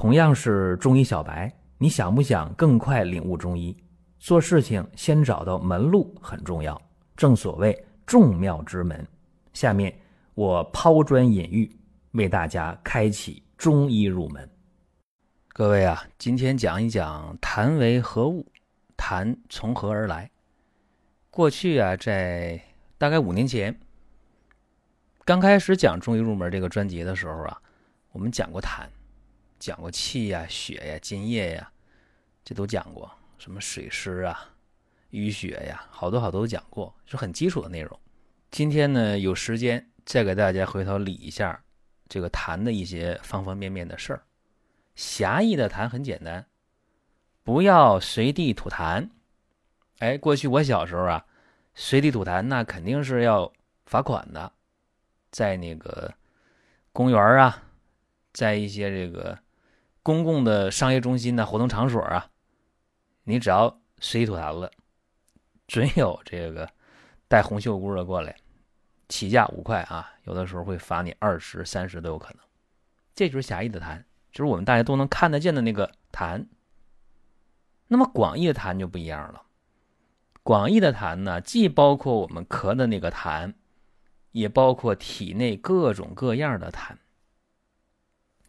同样是中医小白，你想不想更快领悟中医？做事情先找到门路很重要，正所谓众妙之门。下面我抛砖引玉，为大家开启中医入门。各位啊，今天讲一讲痰为何物，痰从何而来？过去啊，在大概五年前，刚开始讲中医入门这个专辑的时候啊，我们讲过痰。讲过气呀、血呀、津液呀，这都讲过。什么水湿啊、淤血呀，好多好多都讲过，是很基础的内容。今天呢，有时间再给大家回头理一下这个痰的一些方方面面的事儿。狭义的痰很简单，不要随地吐痰。哎，过去我小时候啊，随地吐痰那肯定是要罚款的，在那个公园啊，在一些这个。公共的商业中心呢，活动场所啊，你只要随地吐痰了，准有这个带红袖箍的过来，起价五块啊，有的时候会罚你二十三十都有可能。这就是狭义的痰，就是我们大家都能看得见的那个痰。那么广义的痰就不一样了，广义的痰呢，既包括我们咳的那个痰，也包括体内各种各样的痰。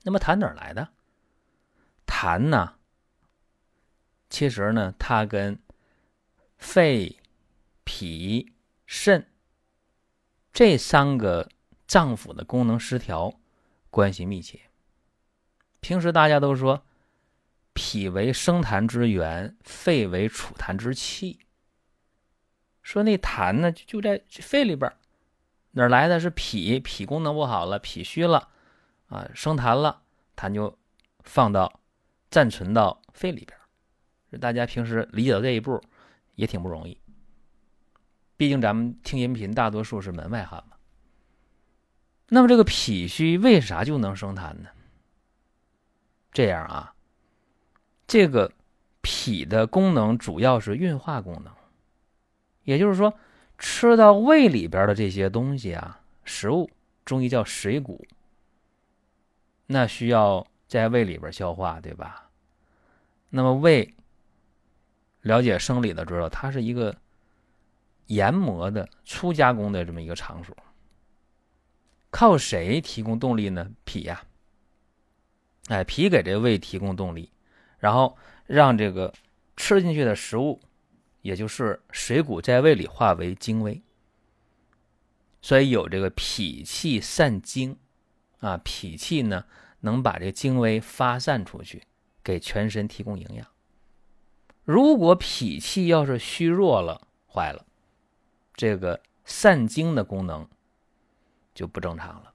那么痰哪来的？痰呢？其实呢，它跟肺、脾、肾这三个脏腑的功能失调关系密切。平时大家都说，脾为生痰之源，肺为储痰之器。说那痰呢，就在肺里边哪来的是脾？脾功能不好了，脾虚了啊，生痰了，痰就放到。暂存到肺里边，大家平时理解到这一步也挺不容易。毕竟咱们听音频大多数是门外汉嘛。那么这个脾虚为啥就能生痰呢？这样啊，这个脾的功能主要是运化功能，也就是说，吃到胃里边的这些东西啊，食物，中医叫水谷，那需要。在胃里边消化，对吧？那么胃，了解生理的知道，它是一个研磨的粗加工的这么一个场所。靠谁提供动力呢？脾呀，哎，脾给这胃提供动力，然后让这个吃进去的食物，也就是水谷在胃里化为精微，所以有这个脾气散精啊，脾气呢。能把这精微发散出去，给全身提供营养。如果脾气要是虚弱了，坏了，这个散精的功能就不正常了。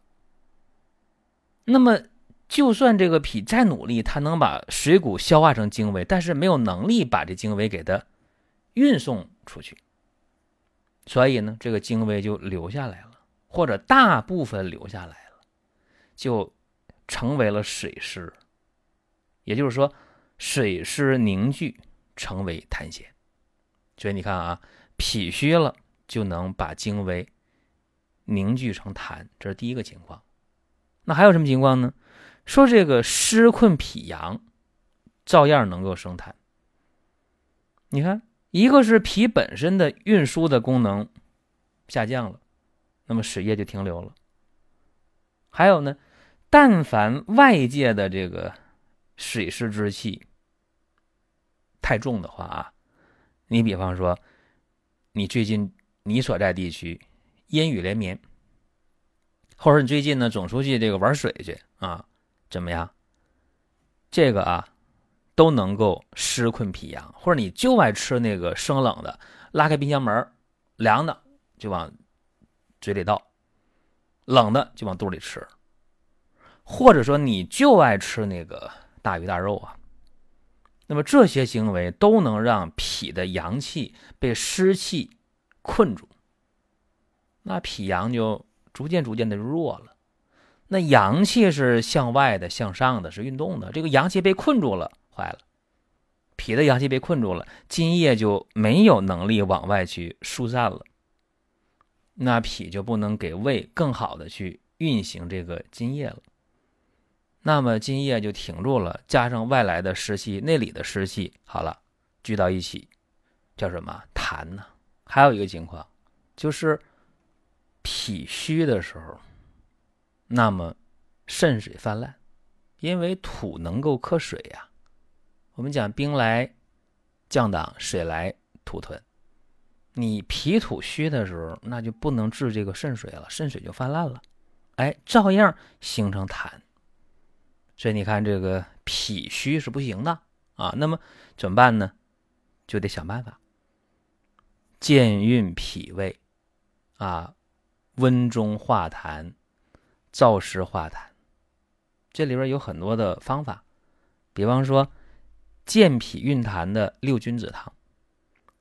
那么，就算这个脾再努力，它能把水谷消化成精微，但是没有能力把这精微给它运送出去。所以呢，这个精微就留下来了，或者大部分留下来了，就。成为了水湿，也就是说，水湿凝聚成为痰涎。所以你看啊，脾虚了就能把精微凝聚成痰，这是第一个情况。那还有什么情况呢？说这个湿困脾阳，照样能够生痰。你看，一个是脾本身的运输的功能下降了，那么水液就停留了。还有呢？但凡外界的这个水湿之气太重的话啊，你比方说，你最近你所在地区阴雨连绵，或者你最近呢总出去这个玩水去啊，怎么样？这个啊都能够湿困脾阳，或者你就爱吃那个生冷的，拉开冰箱门，凉的就往嘴里倒，冷的就往肚里吃。或者说你就爱吃那个大鱼大肉啊，那么这些行为都能让脾的阳气被湿气困住，那脾阳就逐渐逐渐的弱了。那阳气是向外的、向上的，是运动的。这个阳气被困住了，坏了，脾的阳气被困住了，津液就没有能力往外去疏散了，那脾就不能给胃更好的去运行这个津液了。那么津液就停住了，加上外来的湿气、内里的湿气，好了，聚到一起，叫什么痰呢？还有一个情况，就是脾虚的时候，那么肾水泛滥，因为土能够克水呀。我们讲兵来将挡，水来土屯。你脾土虚的时候，那就不能治这个肾水了，肾水就泛滥了，哎，照样形成痰。所以你看，这个脾虚是不行的啊。那么怎么办呢？就得想办法健运脾胃啊，温中化痰，燥湿化痰。这里边有很多的方法，比方说健脾运痰的六君子汤，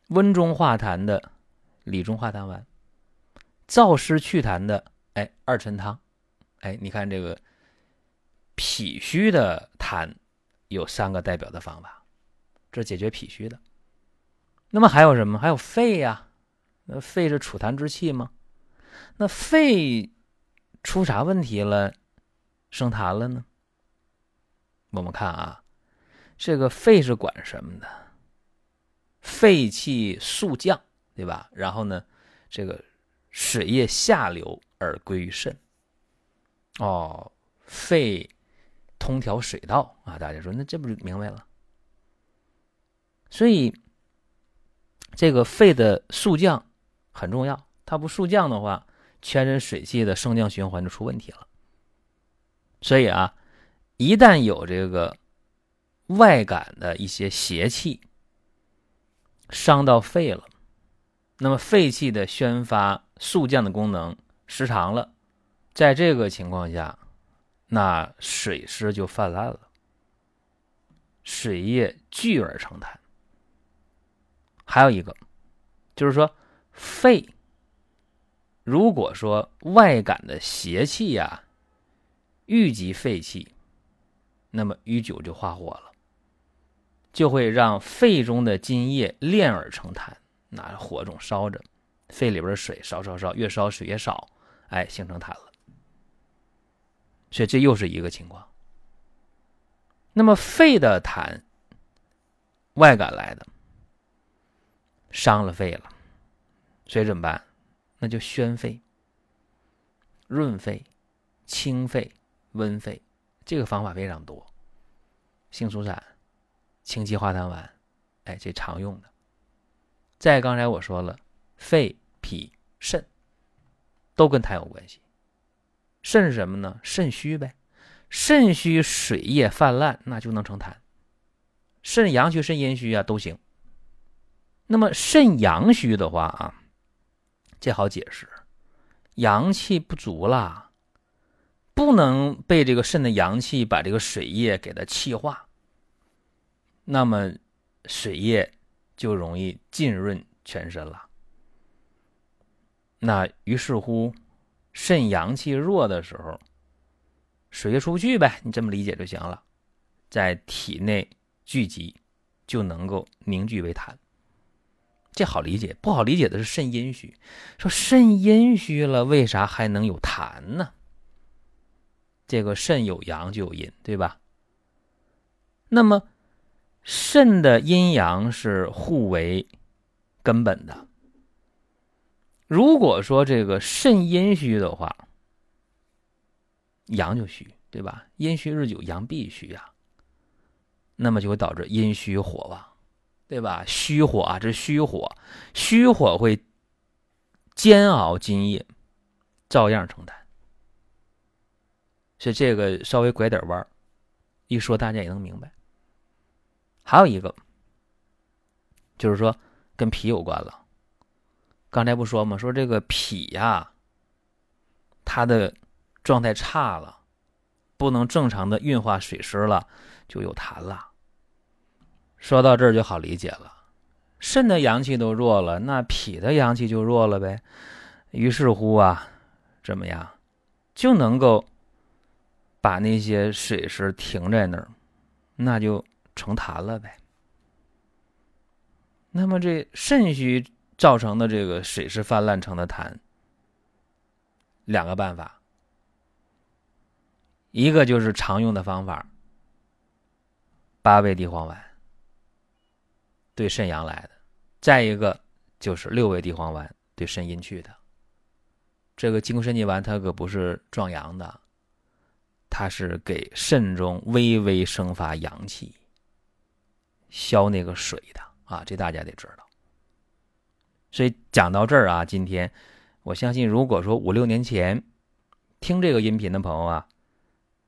温中化痰的理中化痰丸，燥湿祛痰的哎二陈汤。哎，你看这个。脾虚的痰有三个代表的方法，这解决脾虚的。那么还有什么？还有肺呀？那肺是储痰之器吗？那肺出啥问题了，生痰了呢？我们看啊，这个肺是管什么的？肺气速降，对吧？然后呢，这个水液下流而归于肾。哦，肺。通调水道啊，大家说那这不就明白了？所以这个肺的速降很重要，它不速降的话，全身水气的升降循环就出问题了。所以啊，一旦有这个外感的一些邪气伤到肺了，那么肺气的宣发速降的功能失常了，在这个情况下。那水湿就泛滥了，水液聚而成痰。还有一个，就是说肺，如果说外感的邪气呀，郁积肺气，那么淤久就化火了，就会让肺中的津液炼而成痰。那火种烧着，肺里边的水烧烧烧，越烧水越少，哎，形成痰了。所以这又是一个情况。那么肺的痰，外感来的，伤了肺了，所以怎么办？那就宣肺、润肺、清肺、温肺，这个方法非常多。杏苏散、清气化痰丸，哎，这常用的。再刚才我说了，肺、脾、肾都跟痰有关系。肾是什么呢？肾虚呗，肾虚水液泛滥，那就能成痰。肾阳虚、肾阴虚啊，都行。那么肾阳虚的话啊，这好解释，阳气不足了，不能被这个肾的阳气把这个水液给它气化，那么水液就容易浸润全身了。那于是乎。肾阳气弱的时候，水液出不去呗，你这么理解就行了，在体内聚集，就能够凝聚为痰。这好理解，不好理解的是肾阴虚。说肾阴虚了，为啥还能有痰呢？这个肾有阳就有阴，对吧？那么肾的阴阳是互为根本的。如果说这个肾阴虚的话，阳就虚，对吧？阴虚日久，阳必虚呀。那么就会导致阴虚火旺，对吧？虚火啊，这是虚火，虚火会煎熬津液，照样承担。所以这个稍微拐点弯一说大家也能明白。还有一个，就是说跟脾有关了。刚才不说吗？说这个脾呀，它的状态差了，不能正常的运化水湿了，就有痰了。说到这儿就好理解了，肾的阳气都弱了，那脾的阳气就弱了呗。于是乎啊，怎么样，就能够把那些水湿停在那儿，那就成痰了呗。那么这肾虚。造成的这个水是泛滥成的痰，两个办法。一个就是常用的方法，八味地黄丸，对肾阳来的；再一个就是六味地黄丸，对肾阴去的。这个金匮肾气丸它可不是壮阳的，它是给肾中微微生发阳气、消那个水的啊，这大家得知道。所以讲到这儿啊，今天我相信，如果说五六年前听这个音频的朋友啊。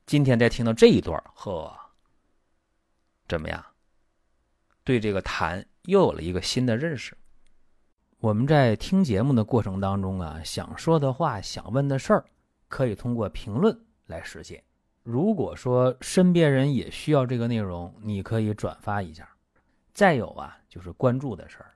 今天再听到这一段，呵，怎么样？对这个痰又有了一个新的认识。我们在听节目的过程当中啊，想说的话、想问的事儿，可以通过评论来实现。如果说身边人也需要这个内容，你可以转发一下。再有啊，就是关注的事儿，